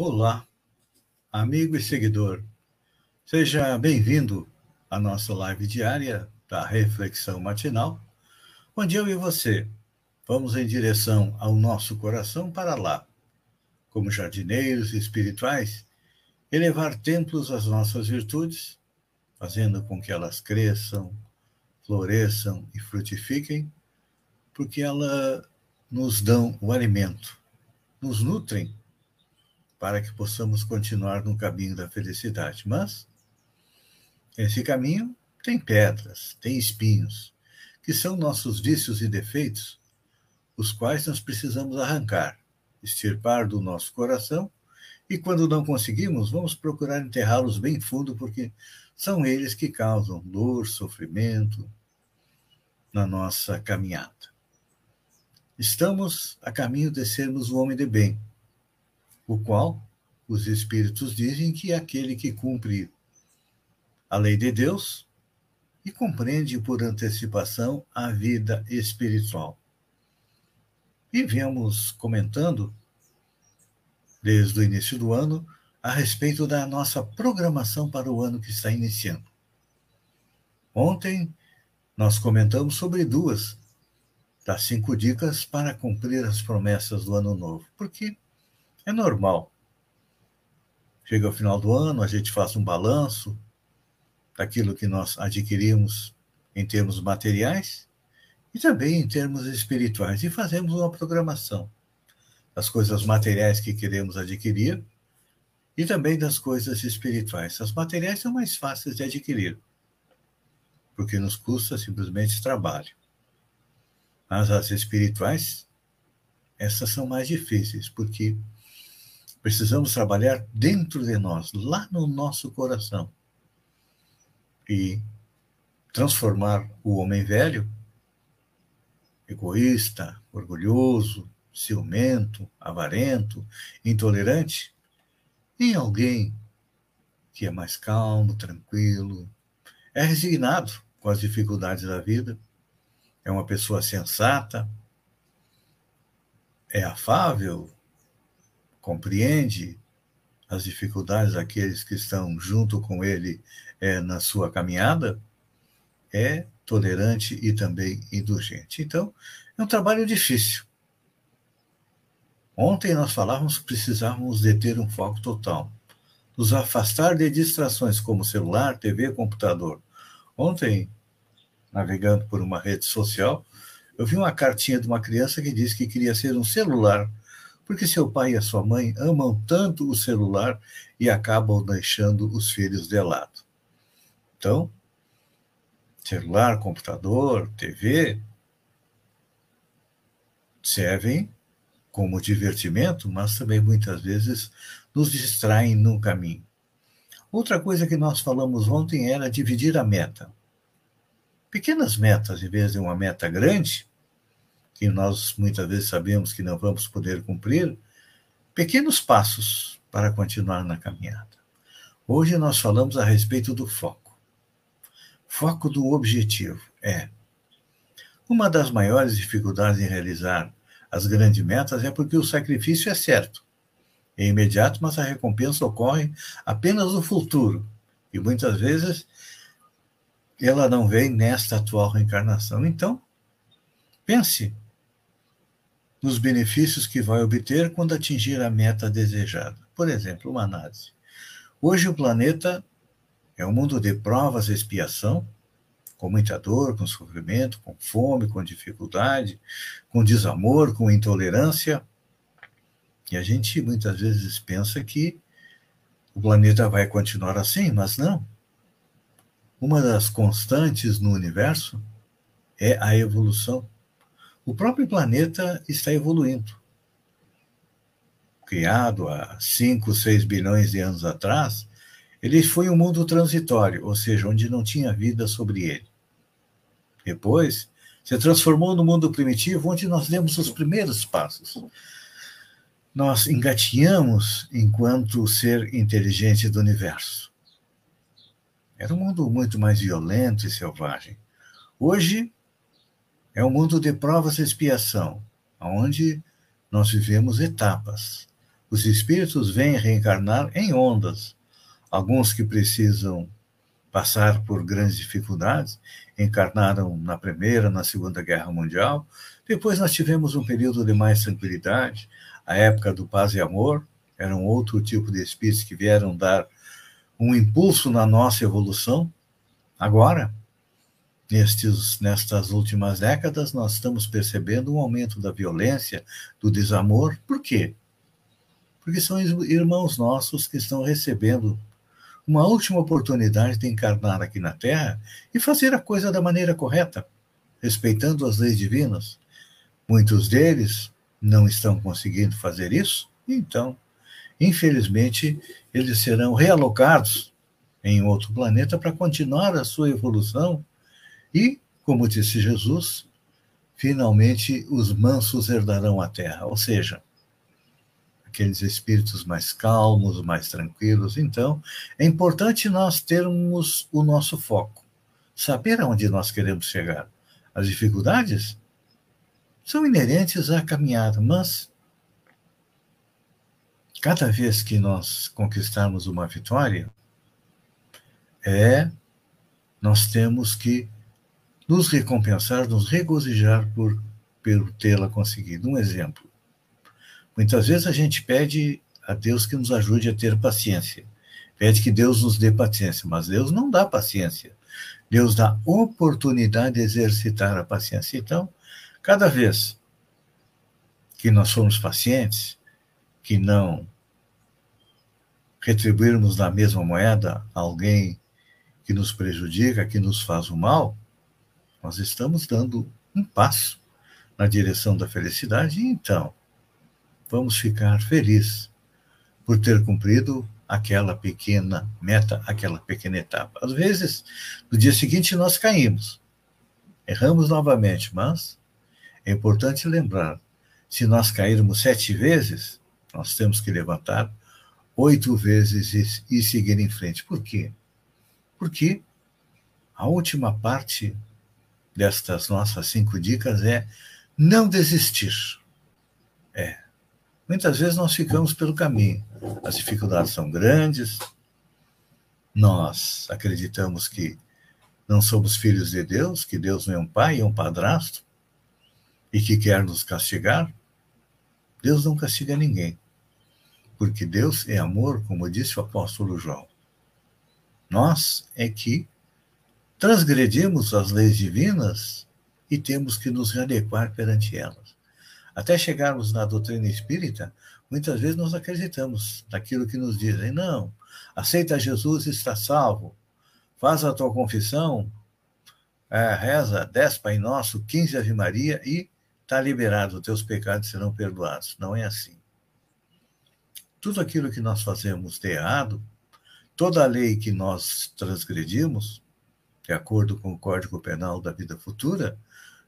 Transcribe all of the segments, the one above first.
Olá, amigo e seguidor. Seja bem-vindo à nossa live diária da Reflexão Matinal, onde eu e você vamos em direção ao nosso coração para lá, como jardineiros espirituais, elevar templos às nossas virtudes, fazendo com que elas cresçam, floresçam e frutifiquem, porque elas nos dão o alimento, nos nutrem para que possamos continuar no caminho da felicidade. Mas esse caminho tem pedras, tem espinhos, que são nossos vícios e defeitos, os quais nós precisamos arrancar, extirpar do nosso coração, e quando não conseguimos, vamos procurar enterrá-los bem fundo, porque são eles que causam dor, sofrimento na nossa caminhada. Estamos a caminho de sermos o homem de bem, o qual os espíritos dizem que é aquele que cumpre a lei de Deus e compreende por antecipação a vida espiritual. E viemos comentando, desde o início do ano, a respeito da nossa programação para o ano que está iniciando. Ontem, nós comentamos sobre duas das cinco dicas para cumprir as promessas do ano novo, porque é normal. Chega ao final do ano, a gente faz um balanço daquilo que nós adquirimos em termos materiais e também em termos espirituais e fazemos uma programação das coisas materiais que queremos adquirir e também das coisas espirituais. As materiais são mais fáceis de adquirir, porque nos custa simplesmente trabalho. Mas as espirituais, essas são mais difíceis, porque Precisamos trabalhar dentro de nós, lá no nosso coração. E transformar o homem velho, egoísta, orgulhoso, ciumento, avarento, intolerante, em alguém que é mais calmo, tranquilo, é resignado com as dificuldades da vida, é uma pessoa sensata, é afável, compreende as dificuldades daqueles que estão junto com ele é, na sua caminhada, é tolerante e também indulgente. Então, é um trabalho difícil. Ontem nós falávamos que precisávamos de ter um foco total, nos afastar de distrações como celular, TV, computador. Ontem, navegando por uma rede social, eu vi uma cartinha de uma criança que disse que queria ser um celular porque seu pai e a sua mãe amam tanto o celular e acabam deixando os filhos de lado. Então, celular, computador, TV servem como divertimento, mas também muitas vezes nos distraem no caminho. Outra coisa que nós falamos ontem era dividir a meta. Pequenas metas, em vez de uma meta grande, que nós muitas vezes sabemos que não vamos poder cumprir, pequenos passos para continuar na caminhada. Hoje nós falamos a respeito do foco. Foco do objetivo é uma das maiores dificuldades em realizar as grandes metas é porque o sacrifício é certo, é imediato, mas a recompensa ocorre apenas no futuro. E muitas vezes ela não vem nesta atual reencarnação. Então, pense nos benefícios que vai obter quando atingir a meta desejada. Por exemplo, uma análise. Hoje o planeta é um mundo de provas e expiação, com muita dor, com sofrimento, com fome, com dificuldade, com desamor, com intolerância. E a gente muitas vezes pensa que o planeta vai continuar assim, mas não. Uma das constantes no universo é a evolução o próprio planeta está evoluindo. criado há 5, 6 bilhões de anos atrás, ele foi um mundo transitório, ou seja, onde não tinha vida sobre ele. Depois, se transformou no mundo primitivo, onde nós demos os primeiros passos. Nós engatinhamos enquanto ser inteligente do universo. Era um mundo muito mais violento e selvagem. Hoje é um mundo de provas e expiação, onde nós vivemos etapas. Os espíritos vêm reencarnar em ondas. Alguns que precisam passar por grandes dificuldades, encarnaram na Primeira, na Segunda Guerra Mundial. Depois nós tivemos um período de mais tranquilidade, a época do paz e amor, era um outro tipo de espíritos que vieram dar um impulso na nossa evolução. Agora, nestes, nestas últimas décadas, nós estamos percebendo um aumento da violência, do desamor. Por quê? Porque são irmãos nossos que estão recebendo uma última oportunidade de encarnar aqui na Terra e fazer a coisa da maneira correta, respeitando as leis divinas. Muitos deles não estão conseguindo fazer isso, então, infelizmente, eles serão realocados em outro planeta para continuar a sua evolução e, como disse Jesus, finalmente os mansos herdarão a terra, ou seja, aqueles espíritos mais calmos, mais tranquilos. Então, é importante nós termos o nosso foco, saber aonde nós queremos chegar. As dificuldades são inerentes à caminhada, mas cada vez que nós conquistarmos uma vitória, é nós temos que nos recompensar, nos regozijar por, por tê-la conseguido. Um exemplo. Muitas vezes a gente pede a Deus que nos ajude a ter paciência. Pede que Deus nos dê paciência, mas Deus não dá paciência. Deus dá oportunidade de exercitar a paciência. Então, cada vez que nós formos pacientes, que não retribuirmos na mesma moeda alguém que nos prejudica, que nos faz o mal, nós estamos dando um passo na direção da felicidade. E então, vamos ficar felizes por ter cumprido aquela pequena meta, aquela pequena etapa. Às vezes, no dia seguinte, nós caímos, erramos novamente, mas é importante lembrar: se nós cairmos sete vezes, nós temos que levantar oito vezes e, e seguir em frente. Por quê? Porque a última parte destas nossas cinco dicas é não desistir. É, Muitas vezes nós ficamos pelo caminho. As dificuldades são grandes, nós acreditamos que não somos filhos de Deus, que Deus não é um pai, é um padrasto, e que quer nos castigar. Deus não castiga ninguém, porque Deus é amor, como disse o apóstolo João. Nós é que transgredimos as leis divinas e temos que nos adequar perante elas. Até chegarmos na doutrina espírita, muitas vezes nós acreditamos naquilo que nos dizem. Não, aceita Jesus e está salvo. Faz a tua confissão, é, reza 10 Pai Nosso, 15 Ave Maria e está liberado, teus pecados serão perdoados. Não é assim. Tudo aquilo que nós fazemos de errado, toda a lei que nós transgredimos, de acordo com o Código Penal da Vida Futura,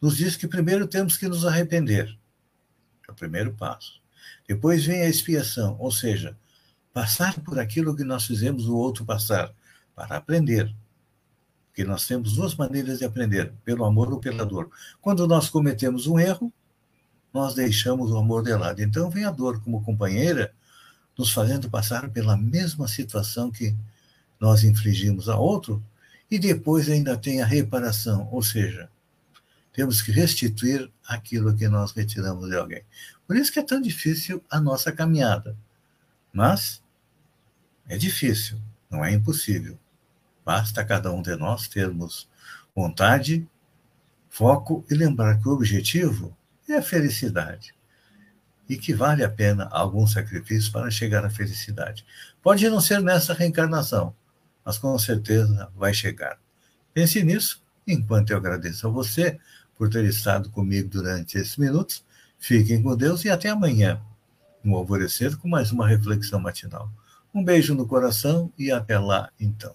nos diz que primeiro temos que nos arrepender. É o primeiro passo. Depois vem a expiação, ou seja, passar por aquilo que nós fizemos o outro passar, para aprender. Porque nós temos duas maneiras de aprender, pelo amor ou pela dor. Quando nós cometemos um erro, nós deixamos o amor de lado. Então vem a dor como companheira, nos fazendo passar pela mesma situação que nós infligimos a outro, e depois ainda tem a reparação, ou seja, temos que restituir aquilo que nós retiramos de alguém. Por isso que é tão difícil a nossa caminhada. Mas é difícil, não é impossível. Basta cada um de nós termos vontade, foco e lembrar que o objetivo é a felicidade e que vale a pena algum sacrifício para chegar à felicidade. Pode não ser nessa reencarnação, mas com certeza vai chegar. Pense nisso enquanto eu agradeço a você por ter estado comigo durante esses minutos. Fiquem com Deus e até amanhã. no alvorecer com mais uma reflexão matinal. Um beijo no coração e até lá, então.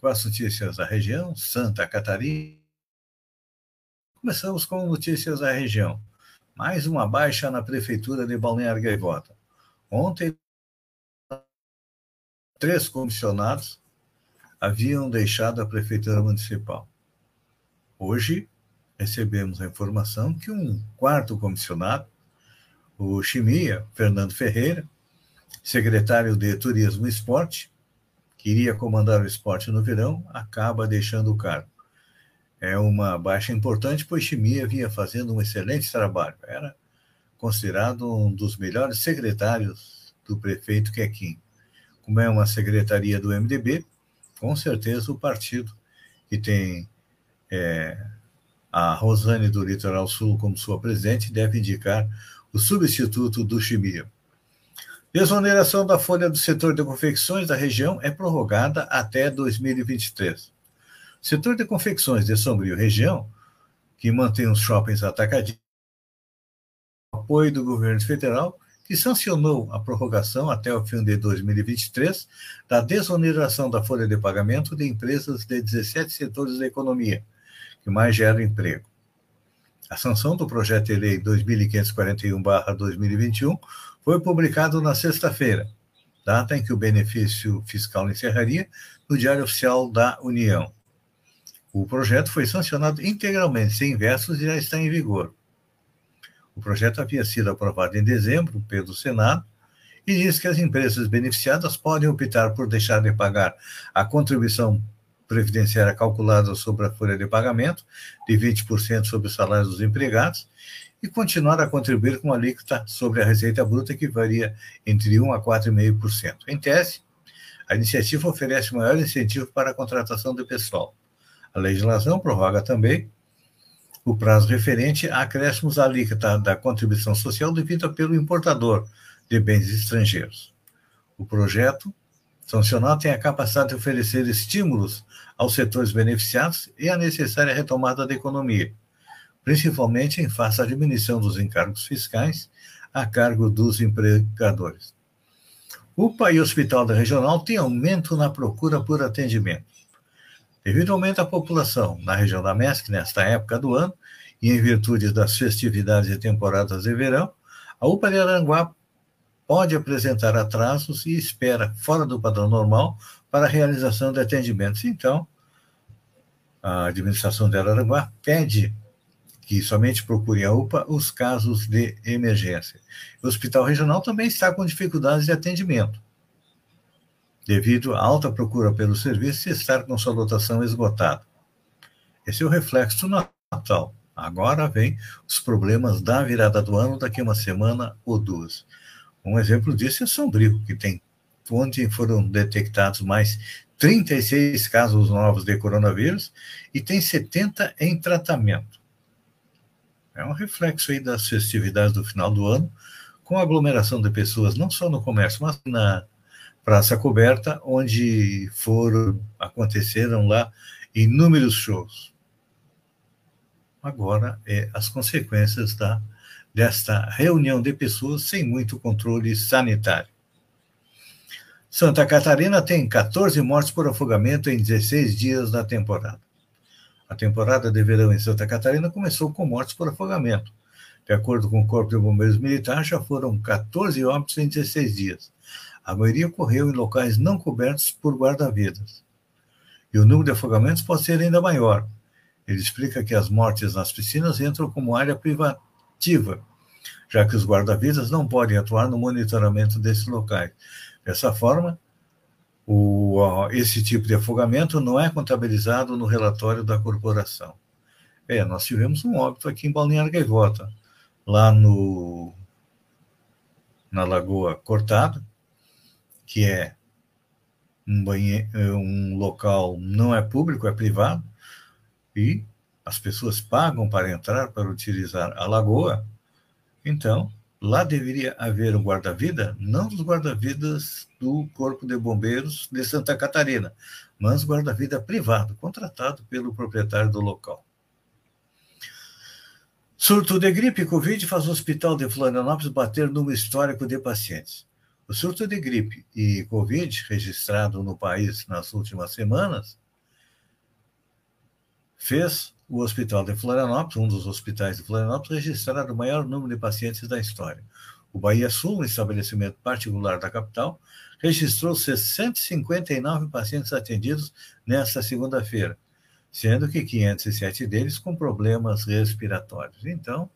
com as notícias da região, Santa Catarina. Começamos com notícias da região. Mais uma baixa na prefeitura de Balneário Gaivota. Ontem, três comissionados haviam deixado a prefeitura municipal. Hoje, recebemos a informação que um quarto comissionado, o Chimia, Fernando Ferreira, secretário de Turismo e Esporte, que iria comandar o esporte no verão, acaba deixando o cargo. É uma baixa importante, pois Chimia vinha fazendo um excelente trabalho. Era considerado um dos melhores secretários do prefeito Quequim. Como é uma secretaria do MDB, com certeza o partido que tem é, a Rosane do Litoral Sul como sua presidente deve indicar o substituto do Chimia. Desoneração da folha do setor de confecções da região é prorrogada até 2023. O setor de confecções de Sombrio região, que mantém os shoppings atacadistas, apoio do governo federal, que sancionou a prorrogação até o fim de 2023 da desoneração da folha de pagamento de empresas de 17 setores da economia, que mais geram emprego. A sanção do projeto de lei 2541-2021 foi publicado na sexta-feira, data em que o benefício fiscal encerraria no Diário Oficial da União. O projeto foi sancionado integralmente, sem versos, e já está em vigor. O projeto havia sido aprovado em dezembro pelo Senado e diz que as empresas beneficiadas podem optar por deixar de pagar a contribuição previdenciária calculada sobre a folha de pagamento, de 20% sobre o salário dos empregados, e continuar a contribuir com a alíquota sobre a receita bruta, que varia entre 1% a 4,5%. Em tese, a iniciativa oferece maior incentivo para a contratação de pessoal. A legislação prorroga também o prazo referente a acréscimos à alíquota da contribuição social devida pelo importador de bens estrangeiros. O projeto sancionado tem a capacidade de oferecer estímulos aos setores beneficiados e a necessária retomada da economia, principalmente em face à diminuição dos encargos fiscais a cargo dos empregadores. UPA e Hospital da Regional têm aumento na procura por atendimento. Devido ao aumento da população na região da MESC nesta época do ano, e em virtude das festividades e temporadas de verão, a UPA de Aranguá pode apresentar atrasos e espera fora do padrão normal para a realização de atendimentos. Então, a administração de Aranguá pede que somente procure a UPA os casos de emergência. O Hospital Regional também está com dificuldades de atendimento devido à alta procura pelo serviço e estar com sua lotação esgotada. Esse é o reflexo Natal. Agora vem os problemas da virada do ano daqui a uma semana ou duas. Um exemplo disso é Sombrio, que tem onde foram detectados mais 36 casos novos de coronavírus e tem 70 em tratamento. É um reflexo aí das festividades do final do ano, com aglomeração de pessoas não só no comércio, mas na Praça Coberta, onde foram aconteceram lá inúmeros shows. Agora é as consequências da desta reunião de pessoas sem muito controle sanitário. Santa Catarina tem 14 mortes por afogamento em 16 dias da temporada. A temporada de verão em Santa Catarina começou com mortes por afogamento. De acordo com o Corpo de Bombeiros Militar, já foram 14 óbitos em 16 dias, a maioria ocorreu em locais não cobertos por guarda-vidas. E o número de afogamentos pode ser ainda maior. Ele explica que as mortes nas piscinas entram como área privativa, já que os guarda-vidas não podem atuar no monitoramento desses locais. Dessa forma, o, esse tipo de afogamento não é contabilizado no relatório da corporação. É, nós tivemos um óbito aqui em Balneário Gaivota, lá no, na Lagoa Cortada, que é um, banheiro, um local não é público, é privado, e as pessoas pagam para entrar, para utilizar a lagoa, então lá deveria haver um guarda-vida, não dos guarda-vidas do Corpo de Bombeiros de Santa Catarina, mas guarda-vida privado, contratado pelo proprietário do local. Surto de gripe Covid faz o Hospital de Florianópolis bater número histórico de pacientes. O surto de gripe e Covid registrado no país nas últimas semanas fez o Hospital de Florianópolis, um dos hospitais de Florianópolis, registrar o maior número de pacientes da história. O Bahia Sul, um estabelecimento particular da capital, registrou 659 pacientes atendidos nesta segunda-feira, sendo que 507 deles com problemas respiratórios. Então,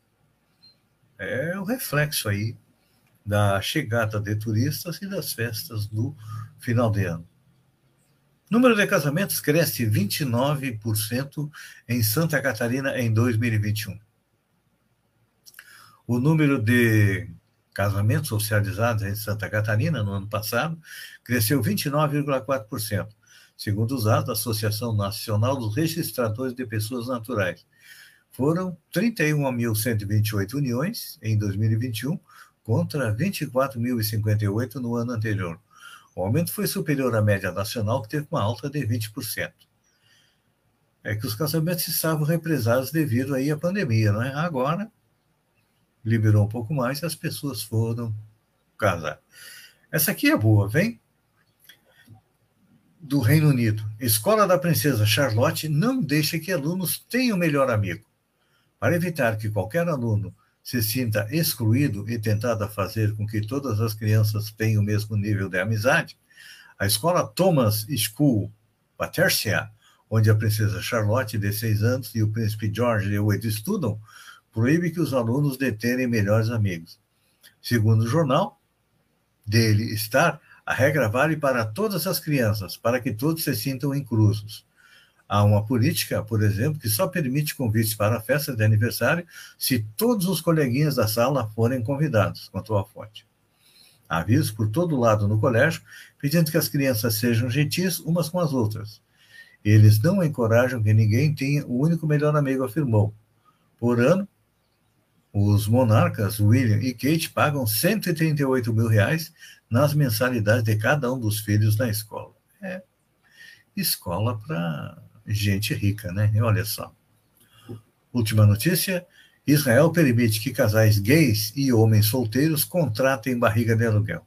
é o reflexo aí da chegada de turistas e das festas do final de ano. Número de casamentos cresce 29% em Santa Catarina em 2021. O número de casamentos oficializados em Santa Catarina no ano passado cresceu 29,4%, segundo os dados da Associação Nacional dos Registradores de Pessoas Naturais. Foram 31.128 uniões em 2021, contra 24.058 no ano anterior. O aumento foi superior à média nacional, que teve uma alta de 20%. É que os casamentos estavam represados devido aí à pandemia, não é? Agora, liberou um pouco mais e as pessoas foram casar. Essa aqui é boa, vem do Reino Unido. Escola da Princesa Charlotte não deixa que alunos tenham melhor amigo. Para evitar que qualquer aluno se sinta excluído e tentado a fazer com que todas as crianças tenham o mesmo nível de amizade, a escola Thomas School Patercia, onde a princesa Charlotte, de seis anos, e o príncipe George de oito estudam, proíbe que os alunos deterem melhores amigos. Segundo o jornal, dele estar, a regra vale para todas as crianças, para que todos se sintam inclusos. Há uma política, por exemplo, que só permite convites para a festa de aniversário se todos os coleguinhas da sala forem convidados, contou a fonte. Há avisos por todo lado no colégio pedindo que as crianças sejam gentis umas com as outras. Eles não encorajam que ninguém tenha o único melhor amigo, afirmou. Por ano, os monarcas William e Kate pagam 138 mil reais nas mensalidades de cada um dos filhos na escola. É escola para gente rica, né? E olha só. Última notícia: Israel permite que casais gays e homens solteiros contratem barriga de aluguel.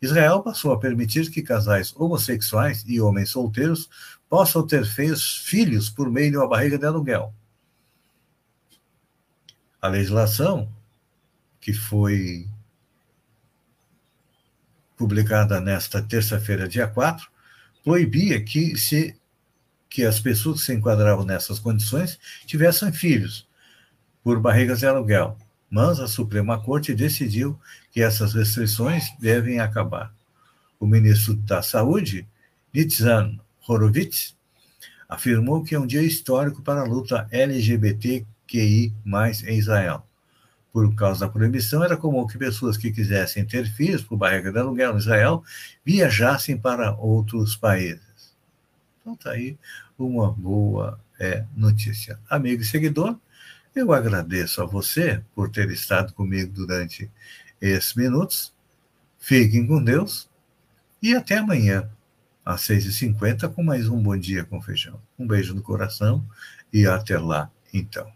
Israel passou a permitir que casais homossexuais e homens solteiros possam ter filhos por meio de uma barriga de aluguel. A legislação, que foi publicada nesta terça-feira, dia 4, proibia que se que as pessoas que se enquadravam nessas condições tivessem filhos por barrigas de aluguel. Mas a Suprema Corte decidiu que essas restrições devem acabar. O ministro da Saúde, Nitzan Horowitz, afirmou que é um dia histórico para a luta LGBTQI em Israel. Por causa da proibição, era comum que pessoas que quisessem ter filhos por barriga de aluguel em Israel viajassem para outros países. Então está aí uma boa é, notícia. Amigo e seguidor, eu agradeço a você por ter estado comigo durante esses minutos. Fiquem com Deus e até amanhã, às 6h50, com mais um Bom Dia com Feijão. Um beijo no coração e até lá, então.